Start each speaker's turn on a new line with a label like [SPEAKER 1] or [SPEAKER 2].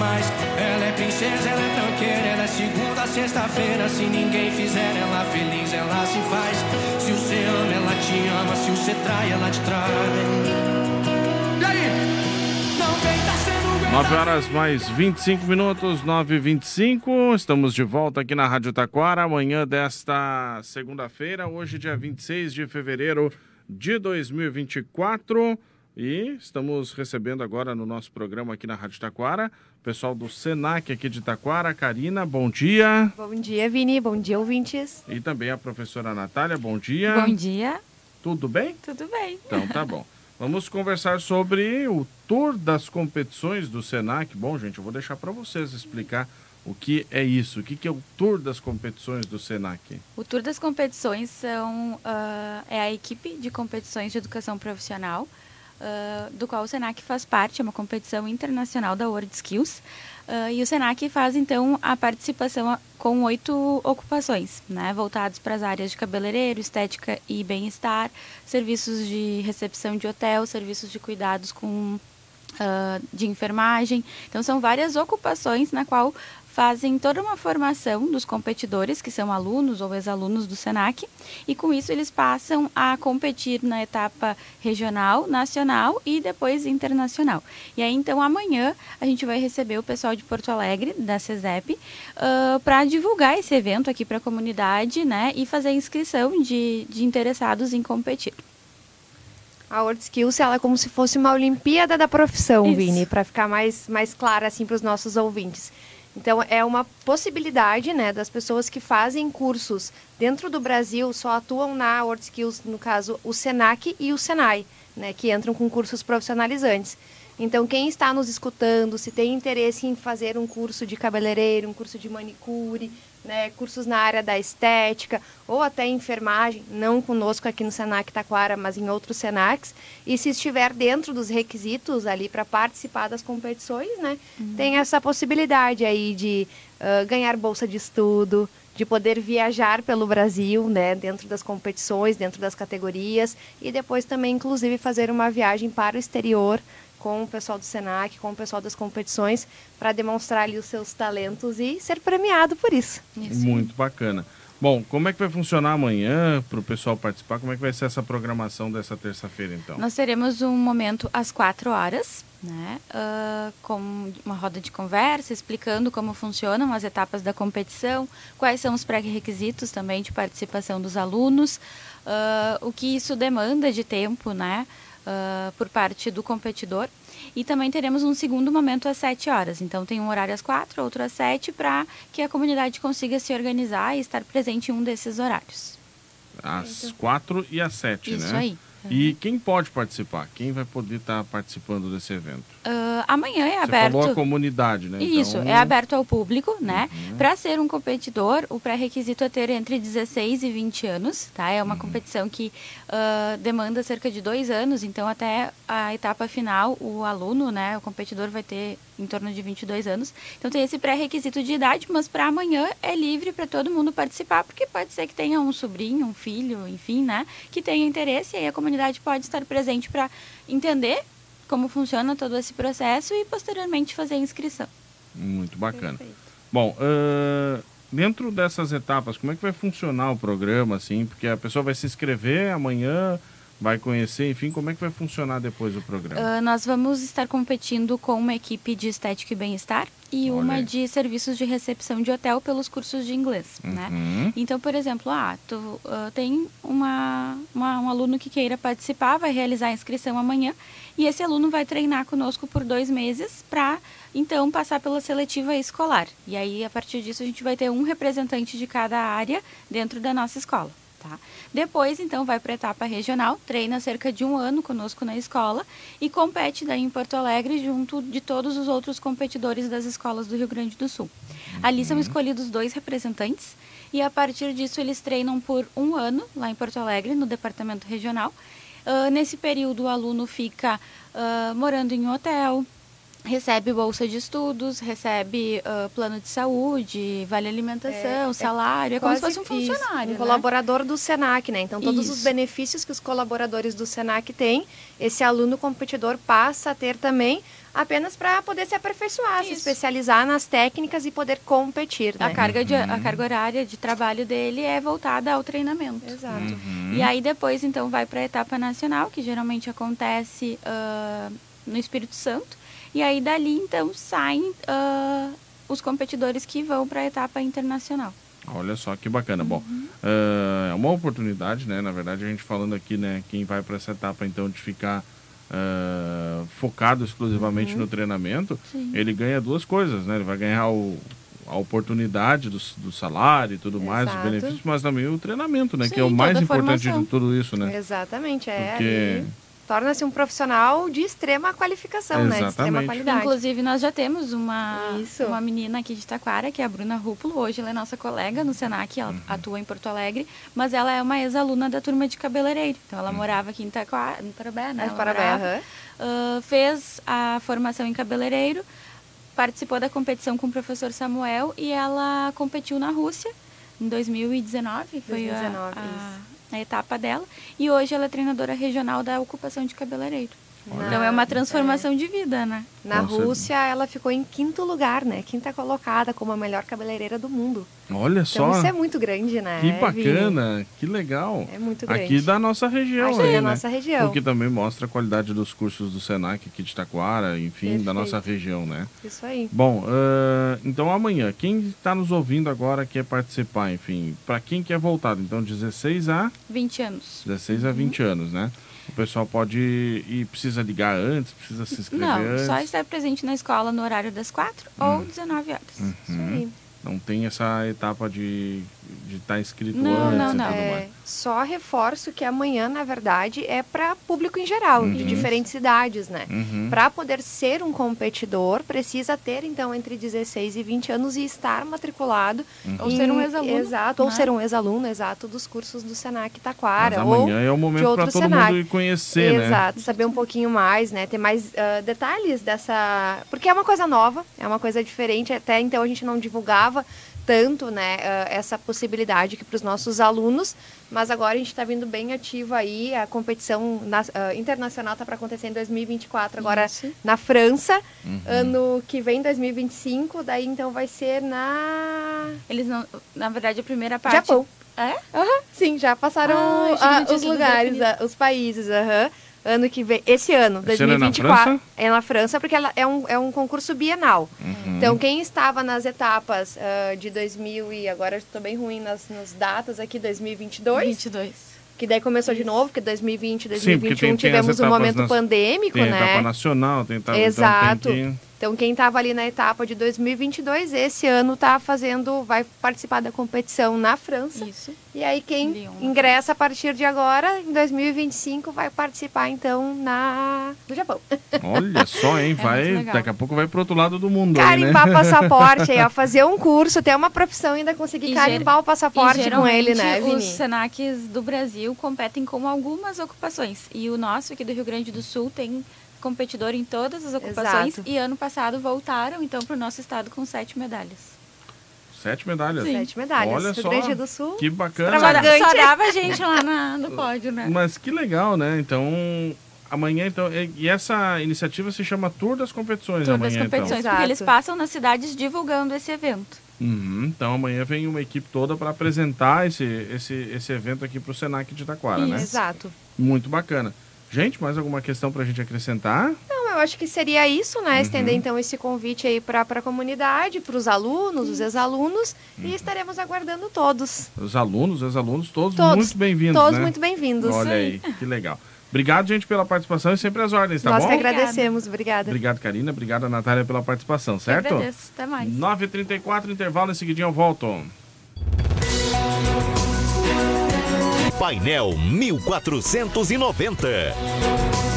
[SPEAKER 1] demais. Ela é princesa, ela é tranqueira, ela é segunda, sexta-feira. Se ninguém fizer ela feliz, ela se faz. Se você ama, ela te ama. Se você trai, ela te trai. E aí?
[SPEAKER 2] 9 horas mais 25 minutos, 9 e 25 Estamos de volta aqui na Rádio Taquara. Amanhã desta segunda-feira, hoje, dia 26 de fevereiro de 2024. E estamos recebendo agora no nosso programa aqui na Rádio Taquara, o pessoal do Senac aqui de Taquara. Karina, bom dia.
[SPEAKER 3] Bom dia, Vini. Bom dia, ouvintes.
[SPEAKER 2] E também a professora Natália, bom dia.
[SPEAKER 4] Bom dia.
[SPEAKER 2] Tudo bem?
[SPEAKER 4] Tudo bem.
[SPEAKER 2] Então tá bom. Vamos conversar sobre o tour das competições do Senac. Bom, gente, eu vou deixar para vocês explicar o que é isso, o que, é o tour das competições do Senac.
[SPEAKER 4] O tour das competições são, uh, é a equipe de competições de educação profissional, do qual o Senac faz parte, é uma competição internacional da World Skills. Uh, e o Senac faz então a participação com oito ocupações, né, voltados para as áreas de cabeleireiro, estética e bem-estar, serviços de recepção de hotel, serviços de cuidados com uh, de enfermagem. Então são várias ocupações na qual fazem toda uma formação dos competidores, que são alunos ou ex-alunos do SENAC, e com isso eles passam a competir na etapa regional, nacional e depois internacional. E aí, então, amanhã a gente vai receber o pessoal de Porto Alegre, da CESEP, uh, para divulgar esse evento aqui para a comunidade né, e fazer a inscrição de, de interessados em competir.
[SPEAKER 3] A World Skills ela é como se fosse uma Olimpíada da profissão, Isso. Vini, para ficar mais, mais clara assim para os nossos ouvintes. Então, é uma possibilidade né, das pessoas que fazem cursos dentro do Brasil, só atuam na World Skills, no caso, o SENAC e o SENAI, né, que entram com cursos profissionalizantes. Então, quem está nos escutando, se tem interesse em fazer um curso de cabeleireiro, um curso de manicure, né, cursos na área da estética ou até enfermagem, não conosco aqui no Senac Taquara, mas em outros Senacs, e se estiver dentro dos requisitos ali para participar das competições, né, uhum. tem essa possibilidade aí de uh, ganhar bolsa de estudo, de poder viajar pelo Brasil, né, dentro das competições, dentro das categorias, e depois também, inclusive, fazer uma viagem para o exterior com o pessoal do Senac, com o pessoal das competições, para demonstrar ali os seus talentos e ser premiado por isso.
[SPEAKER 2] isso. Muito bacana. Bom, como é que vai funcionar amanhã para o pessoal participar? Como é que vai ser essa programação dessa terça-feira, então?
[SPEAKER 4] Nós teremos um momento às quatro horas, né, uh, com uma roda de conversa, explicando como funcionam as etapas da competição, quais são os pré-requisitos também de participação dos alunos, uh, o que isso demanda de tempo, né, uh, por parte do competidor. E também teremos um segundo momento às 7 horas. Então tem um horário às 4, outro às 7, para que a comunidade consiga se organizar e estar presente em um desses horários.
[SPEAKER 2] Às 4 e às 7,
[SPEAKER 4] né?
[SPEAKER 2] Isso
[SPEAKER 4] aí.
[SPEAKER 2] E quem pode participar? Quem vai poder estar participando desse evento?
[SPEAKER 4] Uh, amanhã é
[SPEAKER 2] Você
[SPEAKER 4] aberto.
[SPEAKER 2] Falou a comunidade, né?
[SPEAKER 4] Isso, então... é aberto ao público, né? Uhum. Para ser um competidor, o pré-requisito é ter entre 16 e 20 anos, tá? É uma uhum. competição que uh, demanda cerca de dois anos, então até a etapa final, o aluno, né, o competidor vai ter em torno de 22 anos. Então tem esse pré-requisito de idade, mas para amanhã é livre para todo mundo participar, porque pode ser que tenha um sobrinho, um filho, enfim, né, que tenha interesse e aí a comunidade pode estar presente para entender como funciona todo esse processo e posteriormente fazer a inscrição.
[SPEAKER 2] Muito bacana. Perfeito. Bom, uh, dentro dessas etapas, como é que vai funcionar o programa, assim? Porque a pessoa vai se inscrever amanhã, vai conhecer, enfim, como é que vai funcionar depois o programa?
[SPEAKER 4] Uh, nós vamos estar competindo com uma equipe de estética e bem-estar e Olha. uma de serviços de recepção de hotel pelos cursos de inglês, né? uhum. né? Então, por exemplo, ah, tu uh, tem uma, uma, um aluno que queira participar, vai realizar a inscrição amanhã e esse aluno vai treinar conosco por dois meses para então passar pela seletiva escolar. E aí, a partir disso, a gente vai ter um representante de cada área dentro da nossa escola. Tá? Depois, então, vai para a etapa regional, treina cerca de um ano conosco na escola e compete daí em Porto Alegre junto de todos os outros competidores das escolas do Rio Grande do Sul. Uhum. Ali são escolhidos dois representantes e a partir disso eles treinam por um ano lá em Porto Alegre, no departamento regional. Uh, nesse período, o aluno fica uh, morando em um hotel, recebe bolsa de estudos, recebe uh, plano de saúde, vale alimentação, é, salário, é, é como se fosse um funcionário.
[SPEAKER 3] Isso, um né? colaborador do SENAC, né? Então, todos isso. os benefícios que os colaboradores do SENAC têm, esse aluno competidor passa a ter também apenas para poder se aperfeiçoar, Isso. se especializar nas técnicas e poder competir. Né?
[SPEAKER 4] A, carga de, a carga horária de trabalho dele é voltada ao treinamento.
[SPEAKER 3] Exato. Uhum.
[SPEAKER 4] E aí depois, então, vai para a etapa nacional, que geralmente acontece uh, no Espírito Santo. E aí dali, então, saem uh, os competidores que vão para a etapa internacional.
[SPEAKER 2] Olha só que bacana. Uhum. Bom, uh, é uma oportunidade, né? Na verdade, a gente falando aqui, né? Quem vai para essa etapa, então, de ficar uh, focado exclusivamente uhum. no treinamento, Sim. ele ganha duas coisas, né? Ele vai ganhar o, a oportunidade do, do salário e tudo Exato. mais, os benefícios, mas também o treinamento, né? Sim, que é o mais importante de tudo isso, né?
[SPEAKER 3] Exatamente, é. Porque... Ali torna-se um profissional de extrema qualificação, Exatamente. né? De extrema qualidade.
[SPEAKER 4] Inclusive, nós já temos uma, uma menina aqui de Taquara, que é a Bruna Rúpulo. Hoje ela é nossa colega no Senac, ela uhum. atua em Porto Alegre, mas ela é uma ex-aluna da turma de cabeleireiro. Então, ela uhum. morava aqui em Taquara, no Parabé, né?
[SPEAKER 3] É, Parabé, uhum.
[SPEAKER 4] uh, fez a formação em cabeleireiro, participou da competição com o professor Samuel e ela competiu na Rússia em 2019. 2019, foi a, a na etapa dela. E hoje ela é treinadora regional da ocupação de cabeleireiro. Na, então é uma transformação é. de vida, né?
[SPEAKER 3] Na Rússia ela ficou em quinto lugar, né? Quinta colocada como a melhor cabeleireira do mundo.
[SPEAKER 2] Olha então, só.
[SPEAKER 3] Isso é muito grande, né?
[SPEAKER 2] Que bacana, Vini? que legal.
[SPEAKER 3] É muito grande.
[SPEAKER 2] Aqui da nossa região,
[SPEAKER 3] aqui
[SPEAKER 2] aí,
[SPEAKER 3] da
[SPEAKER 2] né?
[SPEAKER 3] nossa região.
[SPEAKER 2] Porque também mostra a qualidade dos cursos do Senac aqui de Taquara, enfim, Perfeito. da nossa região, né?
[SPEAKER 3] Isso aí.
[SPEAKER 2] Bom, uh, então amanhã, quem está nos ouvindo agora quer participar, enfim, para quem quer voltar, então 16 a
[SPEAKER 4] 20 anos.
[SPEAKER 2] 16 a 20 uhum. anos, né? O pessoal pode ir e precisa ligar antes, precisa se inscrever
[SPEAKER 4] Não,
[SPEAKER 2] antes.
[SPEAKER 4] só estar presente na escola no horário das 4 hum. ou 19 horas.
[SPEAKER 2] Uhum. Não tem essa etapa de de estar tá inscrito
[SPEAKER 4] não,
[SPEAKER 2] antes
[SPEAKER 4] não, não.
[SPEAKER 2] e tudo
[SPEAKER 3] é, Só reforço que amanhã, na verdade, é para público em geral, uhum. de diferentes idades, né?
[SPEAKER 2] Uhum.
[SPEAKER 3] Para poder ser um competidor, precisa ter, então, entre 16 e 20 anos e estar matriculado.
[SPEAKER 4] Uhum. Ou ser um ex-aluno.
[SPEAKER 3] Exato, né? ou ser um ex-aluno, exato, dos cursos do Senac Taquara.
[SPEAKER 2] Mas amanhã
[SPEAKER 3] ou
[SPEAKER 2] é o momento para todo Senac. mundo conhecer,
[SPEAKER 3] exato, né? Exato, saber um pouquinho mais, né? Ter mais uh, detalhes dessa... Porque é uma coisa nova, é uma coisa diferente, até então a gente não divulgava tanto né, uh, essa possibilidade aqui para os nossos alunos, mas agora a gente está vindo bem ativo aí, a competição na, uh, internacional está para acontecer em 2024, agora Isso. na França, uhum. ano que vem, 2025, daí então vai ser na...
[SPEAKER 4] Eles não, na verdade a primeira parte...
[SPEAKER 3] Japão.
[SPEAKER 4] É?
[SPEAKER 3] Uhum, sim, já passaram ah, os lugares, os países, aham. Uhum ano que vem, esse ano, esse 2024, ano é, na é na França, porque ela é um, é um concurso bienal. Uhum. Então, quem estava nas etapas uh, de 2000 e agora estou bem ruim nas, nas datas aqui, 2022.
[SPEAKER 4] 22.
[SPEAKER 3] Que daí começou de novo, porque 2020, 2021 Sim, tem, tivemos tem um momento nas, pandêmico,
[SPEAKER 2] tem
[SPEAKER 3] né?
[SPEAKER 2] Tem etapa nacional, tem etapa...
[SPEAKER 3] Exato.
[SPEAKER 2] Então tem que...
[SPEAKER 3] Então, quem estava ali na etapa de 2022, esse ano está fazendo, vai participar da competição na França.
[SPEAKER 4] Isso.
[SPEAKER 3] E aí, quem Lyon. ingressa a partir de agora, em 2025, vai participar, então, na... no Japão.
[SPEAKER 2] Olha só, hein? É vai, daqui a pouco vai pro outro lado do mundo.
[SPEAKER 3] Carimbar
[SPEAKER 2] aí,
[SPEAKER 3] né? passaporte, aí, ó, fazer um curso, ter uma profissão ainda conseguir e carimbar o passaporte com ele, né, Vini?
[SPEAKER 4] Os Senacs do Brasil competem com algumas ocupações. E o nosso aqui do Rio Grande do Sul tem competidor em todas as ocupações Exato. e ano passado voltaram então para o nosso estado com sete medalhas.
[SPEAKER 2] Sete medalhas?
[SPEAKER 3] Sim. Sete medalhas.
[SPEAKER 2] Olha
[SPEAKER 3] Rio
[SPEAKER 2] só,
[SPEAKER 3] Grande do Sul.
[SPEAKER 2] Que bacana.
[SPEAKER 4] Só dava gente lá na, no pódio, né?
[SPEAKER 2] Mas que legal, né? Então, amanhã, então, e essa iniciativa se chama Tour das Competições
[SPEAKER 4] Tour
[SPEAKER 2] amanhã,
[SPEAKER 4] das Competições,
[SPEAKER 2] então.
[SPEAKER 4] porque eles passam nas cidades divulgando esse evento.
[SPEAKER 2] Uhum, então amanhã vem uma equipe toda para apresentar esse, esse, esse evento aqui para o Senac de Itaquara,
[SPEAKER 3] Isso.
[SPEAKER 2] né?
[SPEAKER 3] Exato.
[SPEAKER 2] Muito bacana. Gente, mais alguma questão para a gente acrescentar?
[SPEAKER 3] Não, eu acho que seria isso, né? Uhum. Estender então esse convite aí para a comunidade, para os alunos, os ex-alunos, uhum. e estaremos aguardando todos.
[SPEAKER 2] Os alunos, ex-alunos, todos, todos, muito bem-vindos.
[SPEAKER 3] Todos
[SPEAKER 2] né?
[SPEAKER 3] muito bem-vindos.
[SPEAKER 2] Olha aí, que legal. Obrigado, gente, pela participação e sempre as ordens, tá
[SPEAKER 3] Nós
[SPEAKER 2] bom?
[SPEAKER 3] Nós que agradecemos, obrigada.
[SPEAKER 2] Obrigado, Karina. Obrigada, Natália, pela participação, certo? Eu
[SPEAKER 4] agradeço. Até mais.
[SPEAKER 2] 9h34, intervalo, em seguidinho eu volto.
[SPEAKER 5] Painel 1490.